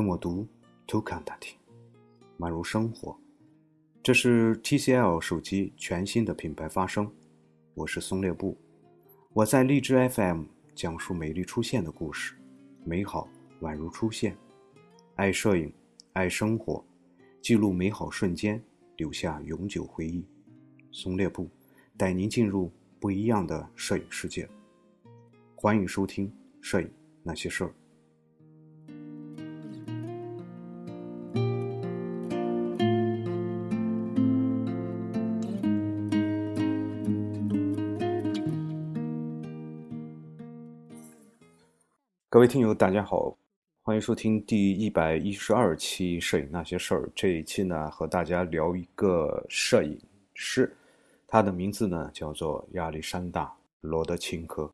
跟我读 To Contact，宛如生活。这是 TCL 手机全新的品牌发声。我是松列布，我在荔枝 FM 讲述美丽出现的故事，美好宛如出现。爱摄影，爱生活，记录美好瞬间，留下永久回忆。松列布带您进入不一样的摄影世界。欢迎收听《摄影那些事儿》。各位听友，大家好，欢迎收听第一百一十二期《摄影那些事儿》。这一期呢，和大家聊一个摄影师，他的名字呢叫做亚历山大·罗德钦科。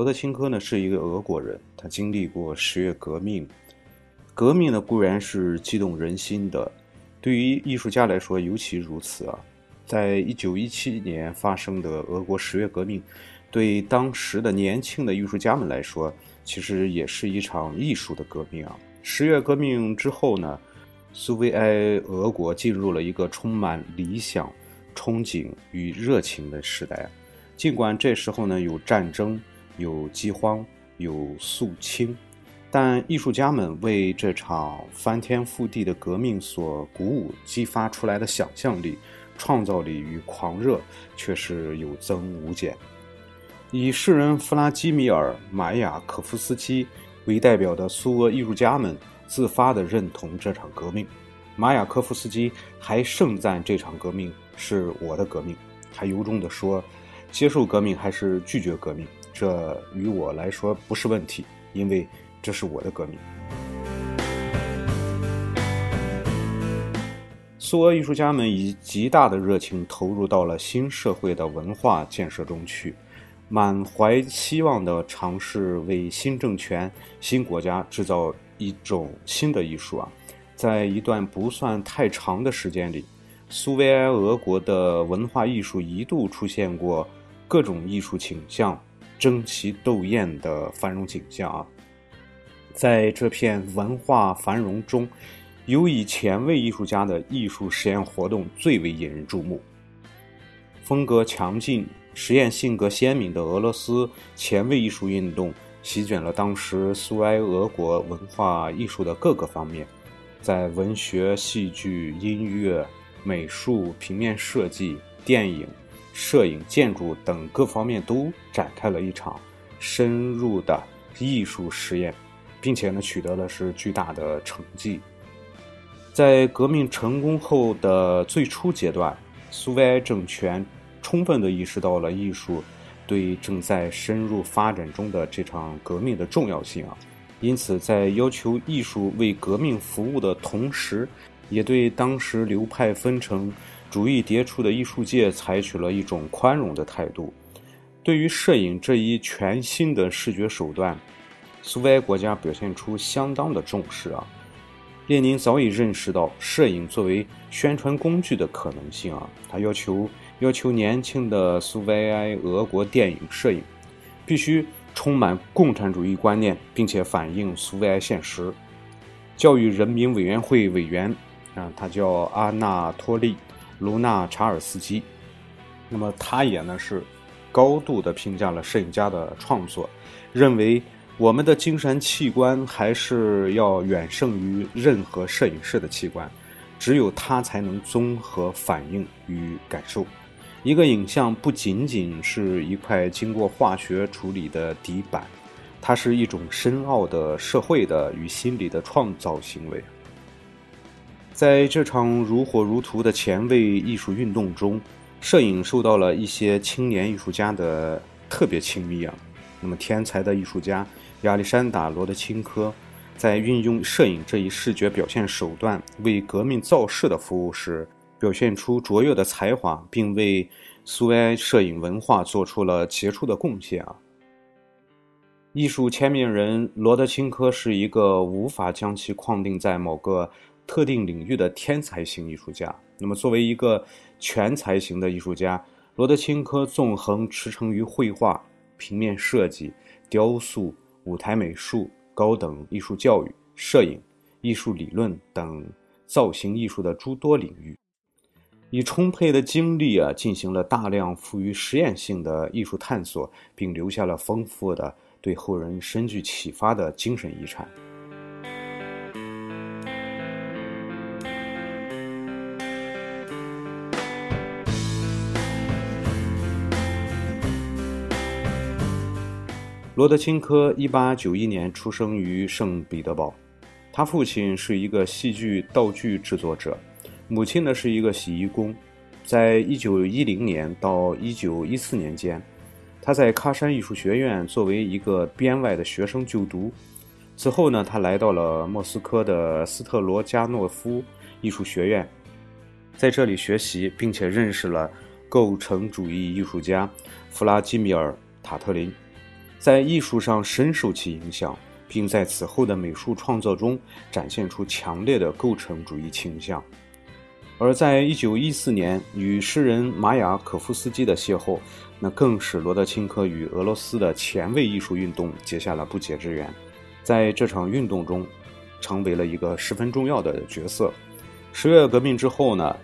罗德钦科呢是一个俄国人，他经历过十月革命。革命呢固然是激动人心的，对于艺术家来说尤其如此啊。在一九一七年发生的俄国十月革命，对当时的年轻的艺术家们来说，其实也是一场艺术的革命啊。十月革命之后呢，苏维埃俄国进入了一个充满理想、憧憬与热情的时代。尽管这时候呢有战争。有饥荒，有肃清，但艺术家们为这场翻天覆地的革命所鼓舞，激发出来的想象力、创造力与狂热却是有增无减。以诗人弗拉基米尔·马雅可夫斯基为代表的苏俄艺术家们自发地认同这场革命。马雅科夫斯基还盛赞这场革命是我的革命，还由衷地说：“接受革命还是拒绝革命？”这于我来说不是问题，因为这是我的革命。苏俄艺术家们以极大的热情投入到了新社会的文化建设中去，满怀希望的尝试为新政权、新国家制造一种新的艺术啊！在一段不算太长的时间里，苏维埃俄国的文化艺术一度出现过各种艺术倾向。争奇斗艳的繁荣景象啊，在这片文化繁荣中，有以前卫艺术家的艺术实验活动最为引人注目。风格强劲、实验性格鲜明的俄罗斯前卫艺术运动席卷了当时苏埃俄国文化艺术的各个方面，在文学、戏剧、音乐、美术、平面设计、电影。摄影、建筑等各方面都展开了一场深入的艺术实验，并且呢取得了是巨大的成绩。在革命成功后的最初阶段，苏维埃政权充分地意识到了艺术对正在深入发展中的这场革命的重要性啊，因此在要求艺术为革命服务的同时，也对当时流派纷呈。主义迭出的艺术界采取了一种宽容的态度，对于摄影这一全新的视觉手段，苏维埃国家表现出相当的重视啊。列宁早已认识到摄影作为宣传工具的可能性啊，他要求要求年轻的苏维埃俄国电影摄影必须充满共产主义观念，并且反映苏维埃现实。教育人民委员会委员啊，他叫阿纳托利。卢纳查尔斯基，那么他也呢是高度的评价了摄影家的创作，认为我们的精神器官还是要远胜于任何摄影师的器官，只有它才能综合反应与感受。一个影像不仅仅是一块经过化学处理的底板，它是一种深奥的社会的与心理的创造行为。在这场如火如荼的前卫艺术运动中，摄影受到了一些青年艺术家的特别亲密啊。那么，天才的艺术家亚历山大·罗德钦科在运用摄影这一视觉表现手段为革命造势的服务时，表现出卓越的才华，并为苏维埃摄影文化做出了杰出的贡献啊。艺术签名人罗德钦科是一个无法将其框定在某个特定领域的天才型艺术家。那么，作为一个全才型的艺术家，罗德钦科纵横驰骋于绘画、平面设计、雕塑、舞台美术、高等艺术教育、摄影、艺术理论等造型艺术的诸多领域，以充沛的精力啊，进行了大量富于实验性的艺术探索，并留下了丰富的。对后人深具启发的精神遗产。罗德钦科一八九一年出生于圣彼得堡，他父亲是一个戏剧道具制作者，母亲呢是一个洗衣工。在一九一零年到一九一四年间。他在喀山艺术学院作为一个编外的学生就读，此后呢，他来到了莫斯科的斯特罗加诺夫艺术学院，在这里学习，并且认识了构成主义艺术家弗拉基米尔·塔特林，在艺术上深受其影响，并在此后的美术创作中展现出强烈的构成主义倾向。而在一九一四年与诗人马雅可夫斯基的邂逅，那更使罗德钦科与俄罗斯的前卫艺术运动结下了不解之缘，在这场运动中，成为了一个十分重要的角色。十月革命之后呢，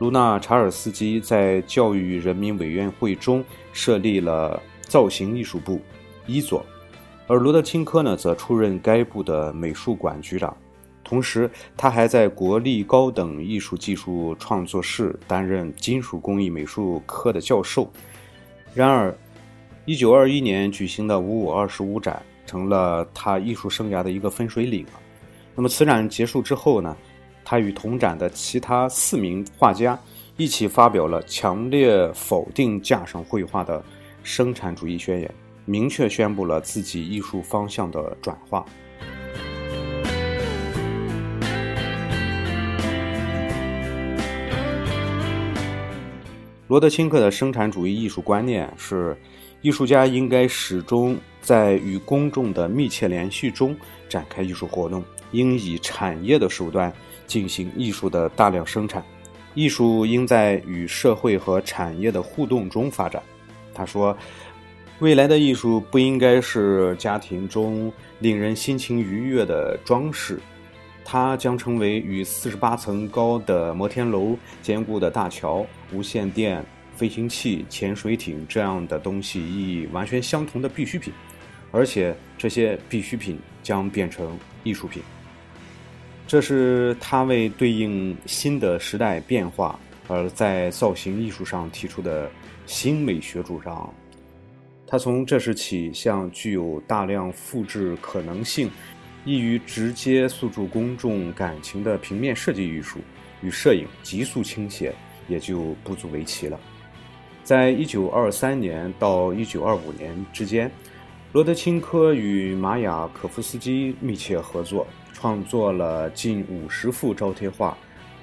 卢纳查尔斯基在教育人民委员会中设立了造型艺术部一佐，而罗德钦科呢则出任该部的美术馆局长。同时，他还在国立高等艺术技术创作室担任金属工艺美术科的教授。然而，1921年举行的五五二十五展成了他艺术生涯的一个分水岭。那么，此展结束之后呢？他与同展的其他四名画家一起发表了强烈否定架上绘画的生产主义宣言，明确宣布了自己艺术方向的转化。罗德钦克的生产主义艺术观念是，艺术家应该始终在与公众的密切联系中展开艺术活动，应以产业的手段进行艺术的大量生产，艺术应在与社会和产业的互动中发展。他说，未来的艺术不应该是家庭中令人心情愉悦的装饰。它将成为与四十八层高的摩天楼、坚固的大桥、无线电、飞行器、潜水艇这样的东西意义完全相同的必需品，而且这些必需品将变成艺术品。这是他为对应新的时代变化而在造型艺术上提出的新美学主张。他从这时起向具有大量复制可能性。易于直接诉诸公众感情的平面设计艺术与摄影急速倾斜，也就不足为奇了。在一九二三年到一九二五年之间，罗德钦科与玛雅可夫斯基密切合作，创作了近五十幅招贴画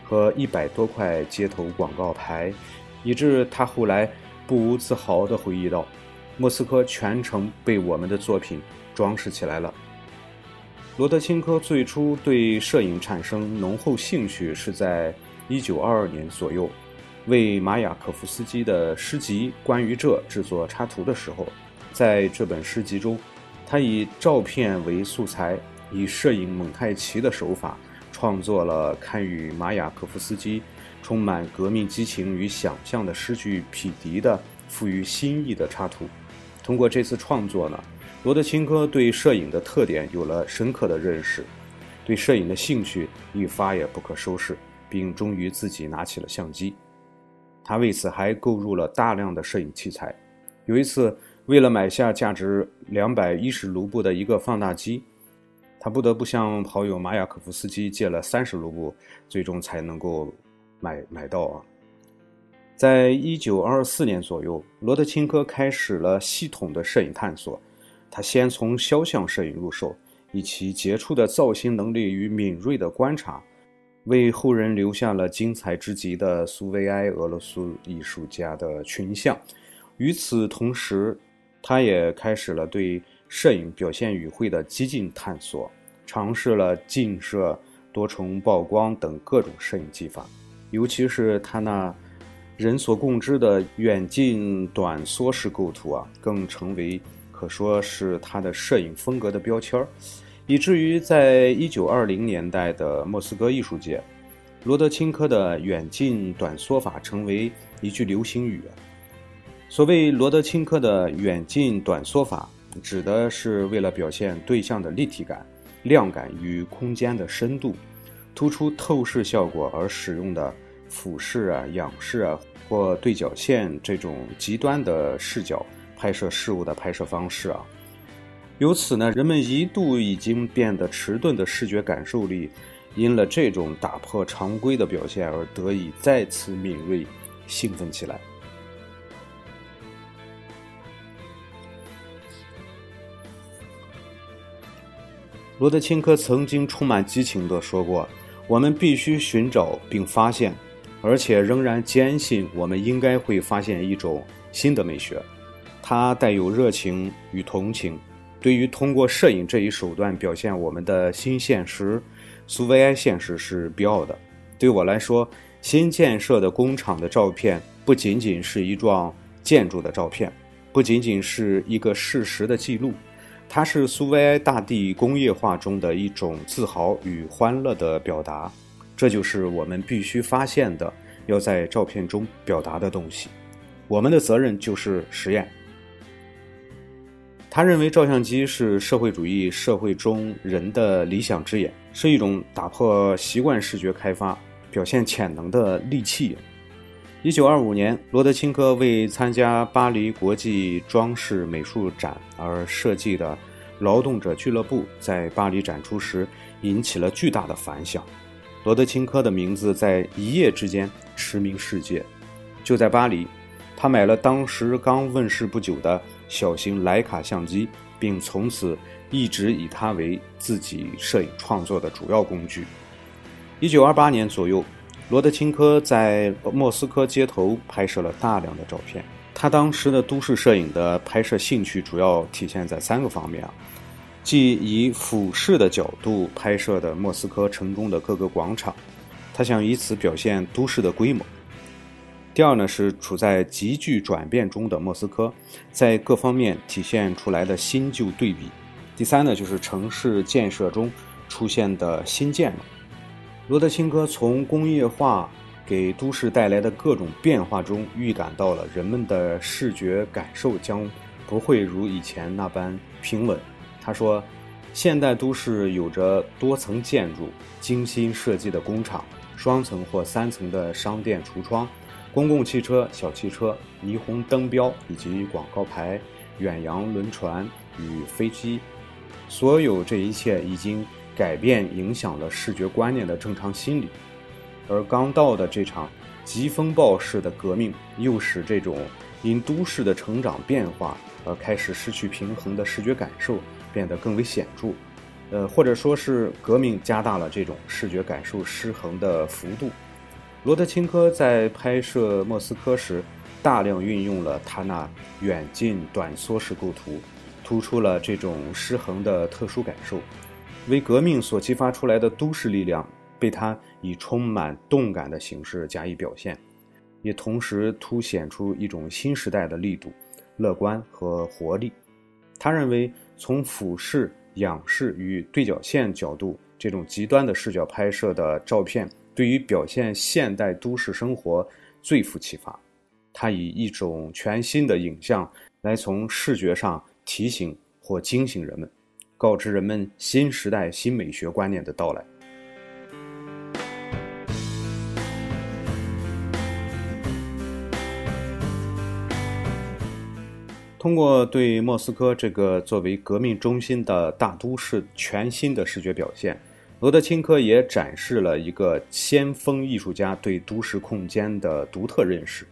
和一百多块街头广告牌，以致他后来不无自豪地回忆道：“莫斯科全程被我们的作品装饰起来了。”罗德钦科最初对摄影产生浓厚兴趣是在1922年左右，为马雅可夫斯基的诗集《关于这》制作插图的时候，在这本诗集中，他以照片为素材，以摄影蒙太奇的手法创作了堪与马雅可夫斯基充满革命激情与想象的诗句匹敌的赋予新意的插图。通过这次创作呢。罗德钦科对摄影的特点有了深刻的认识，对摄影的兴趣愈发也不可收拾，并终于自己拿起了相机。他为此还购入了大量的摄影器材。有一次，为了买下价值两百一十卢布的一个放大机，他不得不向好友马雅可夫斯基借了三十卢布，最终才能够买买到啊。在一九二四年左右，罗德钦科开始了系统的摄影探索。他先从肖像摄影入手，以其杰出的造型能力与敏锐的观察，为后人留下了精彩之极的苏维埃俄罗斯艺术家的群像。与此同时，他也开始了对摄影表现语汇的激进探索，尝试了近摄、多重曝光等各种摄影技法，尤其是他那人所共知的远近短缩式构图啊，更成为可说是他的摄影风格的标签儿，以至于在一九二零年代的莫斯科艺术界，罗德钦科的远近短缩法成为一句流行语。所谓罗德钦科的远近短缩法。指的是为了表现对象的立体感、量感与空间的深度，突出透视效果而使用的俯视啊、仰视啊或对角线这种极端的视角拍摄事物的拍摄方式啊。由此呢，人们一度已经变得迟钝的视觉感受力，因了这种打破常规的表现而得以再次敏锐、兴奋起来。罗德钦科曾经充满激情地说过：“我们必须寻找并发现，而且仍然坚信我们应该会发现一种新的美学。它带有热情与同情，对于通过摄影这一手段表现我们的新现实——苏维埃现实是必要的。对我来说，新建设的工厂的照片不仅仅是一幢建筑的照片，不仅仅是一个事实的记录。”它是苏维埃大地工业化中的一种自豪与欢乐的表达，这就是我们必须发现的，要在照片中表达的东西。我们的责任就是实验。他认为照相机是社会主义社会中人的理想之眼，是一种打破习惯视觉开发、表现潜能的利器。一九二五年，罗德钦科为参加巴黎国际装饰美术展而设计的劳动者俱乐部在巴黎展出时，引起了巨大的反响。罗德钦科的名字在一夜之间驰名世界。就在巴黎，他买了当时刚问世不久的小型徕卡相机，并从此一直以它为自己摄影创作的主要工具。一九二八年左右。罗德钦科在莫斯科街头拍摄了大量的照片。他当时的都市摄影的拍摄兴趣主要体现在三个方面，即以俯视的角度拍摄的莫斯科城中的各个广场，他想以此表现都市的规模。第二呢是处在急剧转变中的莫斯科，在各方面体现出来的新旧对比。第三呢就是城市建设中出现的新建筑。罗德钦科从工业化给都市带来的各种变化中预感到了人们的视觉感受将不会如以前那般平稳。他说：“现代都市有着多层建筑、精心设计的工厂、双层或三层的商店橱窗、公共汽车、小汽车、霓虹灯标以及广告牌、远洋轮船与飞机。所有这一切已经。”改变影响了视觉观念的正常心理，而刚到的这场疾风暴式的革命，又使这种因都市的成长变化而开始失去平衡的视觉感受变得更为显著。呃，或者说是革命加大了这种视觉感受失衡的幅度。罗德钦科在拍摄莫斯科时，大量运用了他那远近短缩式构图，突出了这种失衡的特殊感受。为革命所激发出来的都市力量，被他以充满动感的形式加以表现，也同时凸显出一种新时代的力度、乐观和活力。他认为，从俯视、仰视与对角线角度这种极端的视角拍摄的照片，对于表现现代都市生活最富启发。他以一种全新的影像来从视觉上提醒或惊醒人们。告知人们新时代新美学观念的到来。通过对莫斯科这个作为革命中心的大都市全新的视觉表现，罗德钦科也展示了一个先锋艺术家对都市空间的独特认识。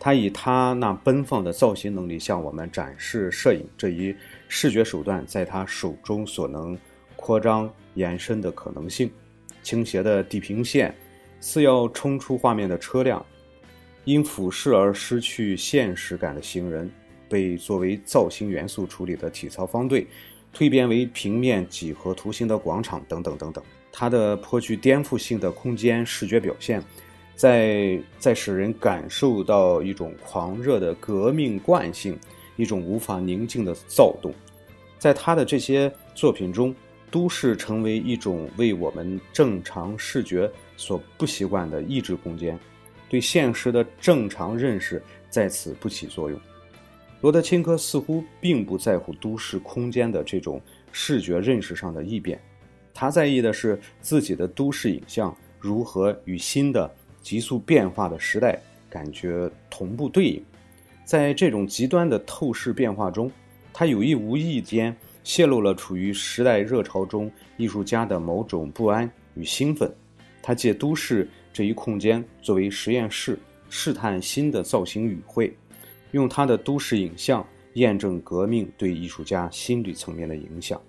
他以他那奔放的造型能力向我们展示摄影这一视觉手段在他手中所能扩张延伸的可能性。倾斜的地平线，似要冲出画面的车辆，因俯视而失去现实感的行人，被作为造型元素处理的体操方队，蜕变为平面几何图形的广场等等等等。它的颇具颠覆性的空间视觉表现，在在使人感受到一种狂热的革命惯性，一种无法宁静的躁动。在他的这些作品中，都市成为一种为我们正常视觉所不习惯的意志空间，对现实的正常认识在此不起作用。罗德钦科似乎并不在乎都市空间的这种视觉认识上的异变，他在意的是自己的都市影像如何与新的急速变化的时代感觉同步对应。在这种极端的透视变化中。他有意无意间泄露了处于时代热潮中艺术家的某种不安与兴奋。他借都市这一空间作为实验室，试探新的造型语汇，用他的都市影像验证革命对艺术家心理层面的影响，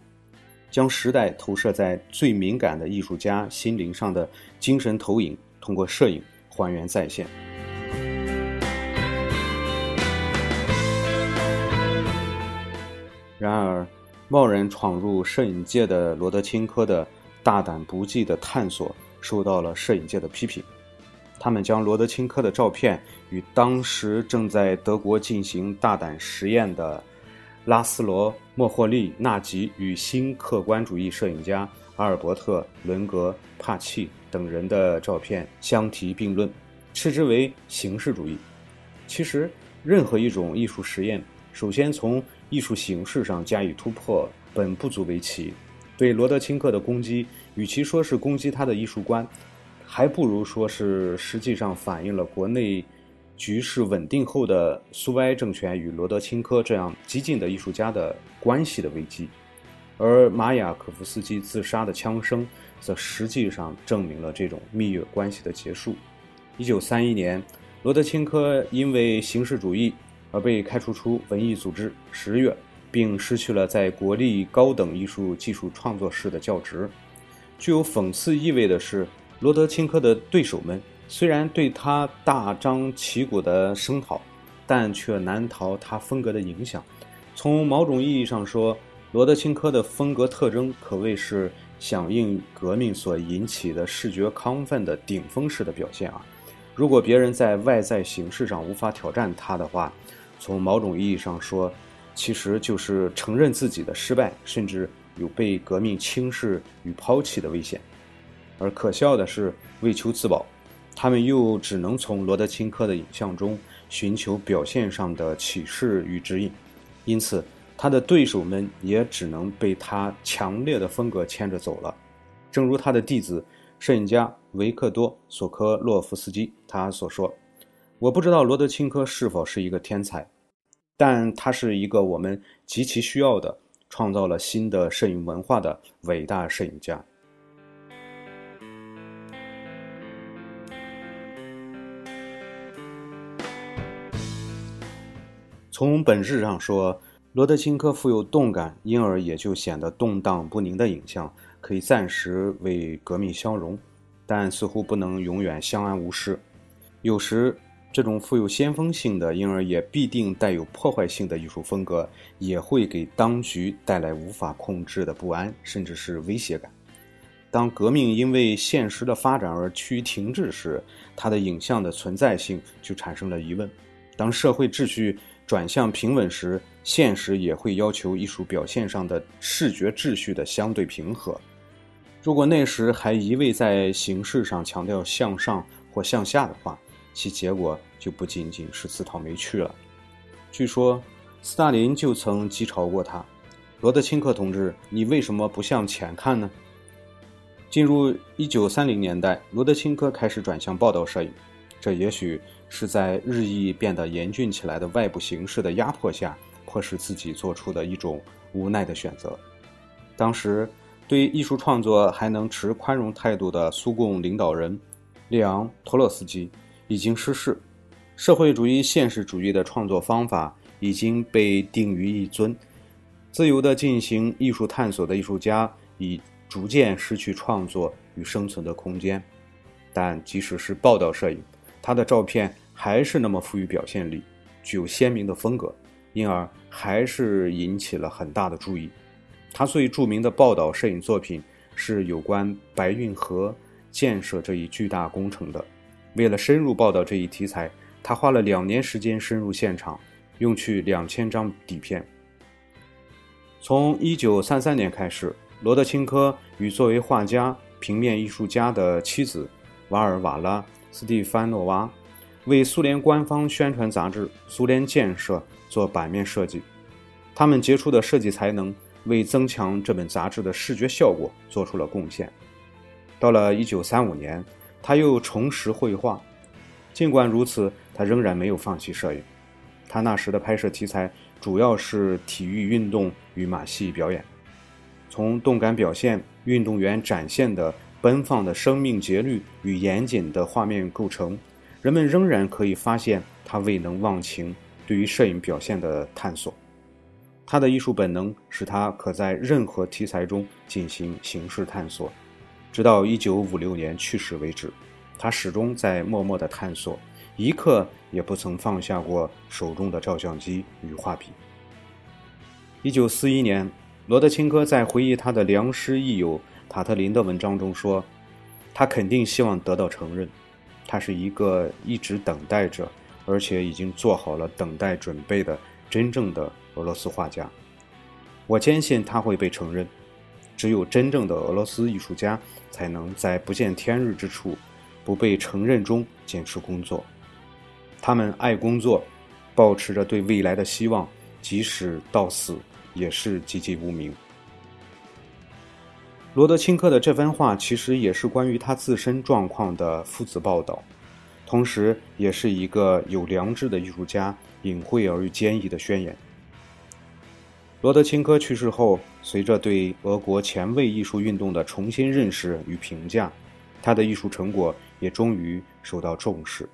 将时代投射在最敏感的艺术家心灵上的精神投影，通过摄影还原再现。然而，贸然闯入摄影界的罗德钦科的大胆不羁的探索受到了摄影界的批评。他们将罗德钦科的照片与当时正在德国进行大胆实验的拉斯罗·莫霍利纳吉与新客观主义摄影家阿尔伯特·伦格帕契等人的照片相提并论，斥之为形式主义。其实，任何一种艺术实验，首先从艺术形式上加以突破，本不足为奇。对罗德钦科的攻击，与其说是攻击他的艺术观，还不如说是实际上反映了国内局势稳定后的苏维埃政权与罗德钦科这样激进的艺术家的关系的危机。而马雅可夫斯基自杀的枪声，则实际上证明了这种蜜月关系的结束。一九三一年，罗德钦科因为形式主义。而被开除出文艺组织十月，并失去了在国立高等艺术技术创作室的教职。具有讽刺意味的是，罗德钦科的对手们虽然对他大张旗鼓的声讨，但却难逃他风格的影响。从某种意义上说，罗德钦科的风格特征可谓是响应革命所引起的视觉亢奋的顶峰式的表现啊！如果别人在外在形式上无法挑战他的话，从某种意义上说，其实就是承认自己的失败，甚至有被革命轻视与抛弃的危险。而可笑的是，为求自保，他们又只能从罗德钦科的影像中寻求表现上的启示与指引。因此，他的对手们也只能被他强烈的风格牵着走了。正如他的弟子、摄影家维克多·索科洛夫斯基他所说。我不知道罗德钦科是否是一个天才，但他是一个我们极其需要的、创造了新的摄影文化的伟大摄影家。从本质上说，罗德钦科富有动感，因而也就显得动荡不宁的影像可以暂时为革命消融，但似乎不能永远相安无事。有时。这种富有先锋性的，因而也必定带有破坏性的艺术风格，也会给当局带来无法控制的不安，甚至是威胁感。当革命因为现实的发展而趋于停滞时，它的影像的存在性就产生了疑问。当社会秩序转向平稳时，现实也会要求艺术表现上的视觉秩序的相对平和。如果那时还一味在形式上强调向上或向下的话，其结果就不仅仅是自讨没趣了。据说，斯大林就曾讥嘲过他：“罗德钦科同志，你为什么不向前看呢？”进入一九三零年代，罗德钦科开始转向报道摄影，这也许是在日益变得严峻起来的外部形势的压迫下，迫使自己做出的一种无奈的选择。当时，对艺术创作还能持宽容态度的苏共领导人列昂·托洛斯基。已经失势，社会主义现实主义的创作方法已经被定于一尊，自由地进行艺术探索的艺术家已逐渐失去创作与生存的空间。但即使是报道摄影，他的照片还是那么富于表现力，具有鲜明的风格，因而还是引起了很大的注意。他最著名的报道摄影作品是有关白运河建设这一巨大工程的。为了深入报道这一题材，他花了两年时间深入现场，用去两千张底片。从一九三三年开始，罗德钦科与作为画家、平面艺术家的妻子瓦尔瓦拉·斯蒂凡诺娃，为苏联官方宣传杂志《苏联建设》做版面设计。他们杰出的设计才能为增强这本杂志的视觉效果做出了贡献。到了一九三五年。他又重拾绘画，尽管如此，他仍然没有放弃摄影。他那时的拍摄题材主要是体育运动与马戏表演。从动感表现、运动员展现的奔放的生命节律与严谨的画面构成，人们仍然可以发现他未能忘情对于摄影表现的探索。他的艺术本能使他可在任何题材中进行形式探索。直到一九五六年去世为止，他始终在默默地探索，一刻也不曾放下过手中的照相机与画笔。一九四一年，罗德钦科在回忆他的良师益友塔特林的文章中说：“他肯定希望得到承认，他是一个一直等待着，而且已经做好了等待准备的真正的俄罗斯画家。我坚信他会被承认。”只有真正的俄罗斯艺术家才能在不见天日之处、不被承认中坚持工作。他们爱工作，保持着对未来的希望，即使到死也是籍籍无名。罗德钦科的这番话其实也是关于他自身状况的父子报道，同时也是一个有良知的艺术家隐晦而又坚毅的宣言。罗德钦科去世后，随着对俄国前卫艺术运动的重新认识与评价，他的艺术成果也终于受到重视。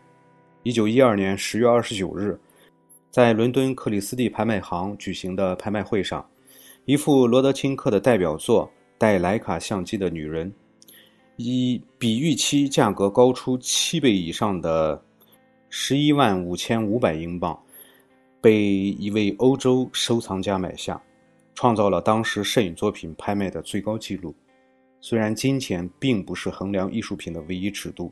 一九一二年十月二十九日，在伦敦克里斯蒂拍卖行举行的拍卖会上，一幅罗德钦科的代表作《带徕卡相机的女人》，以比预期价格高出七倍以上的十一万五千五百英镑。被一位欧洲收藏家买下，创造了当时摄影作品拍卖的最高纪录。虽然金钱并不是衡量艺术品的唯一尺度，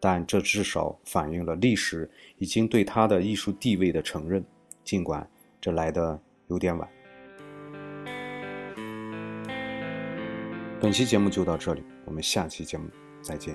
但这至少反映了历史已经对他的艺术地位的承认，尽管这来的有点晚。本期节目就到这里，我们下期节目再见。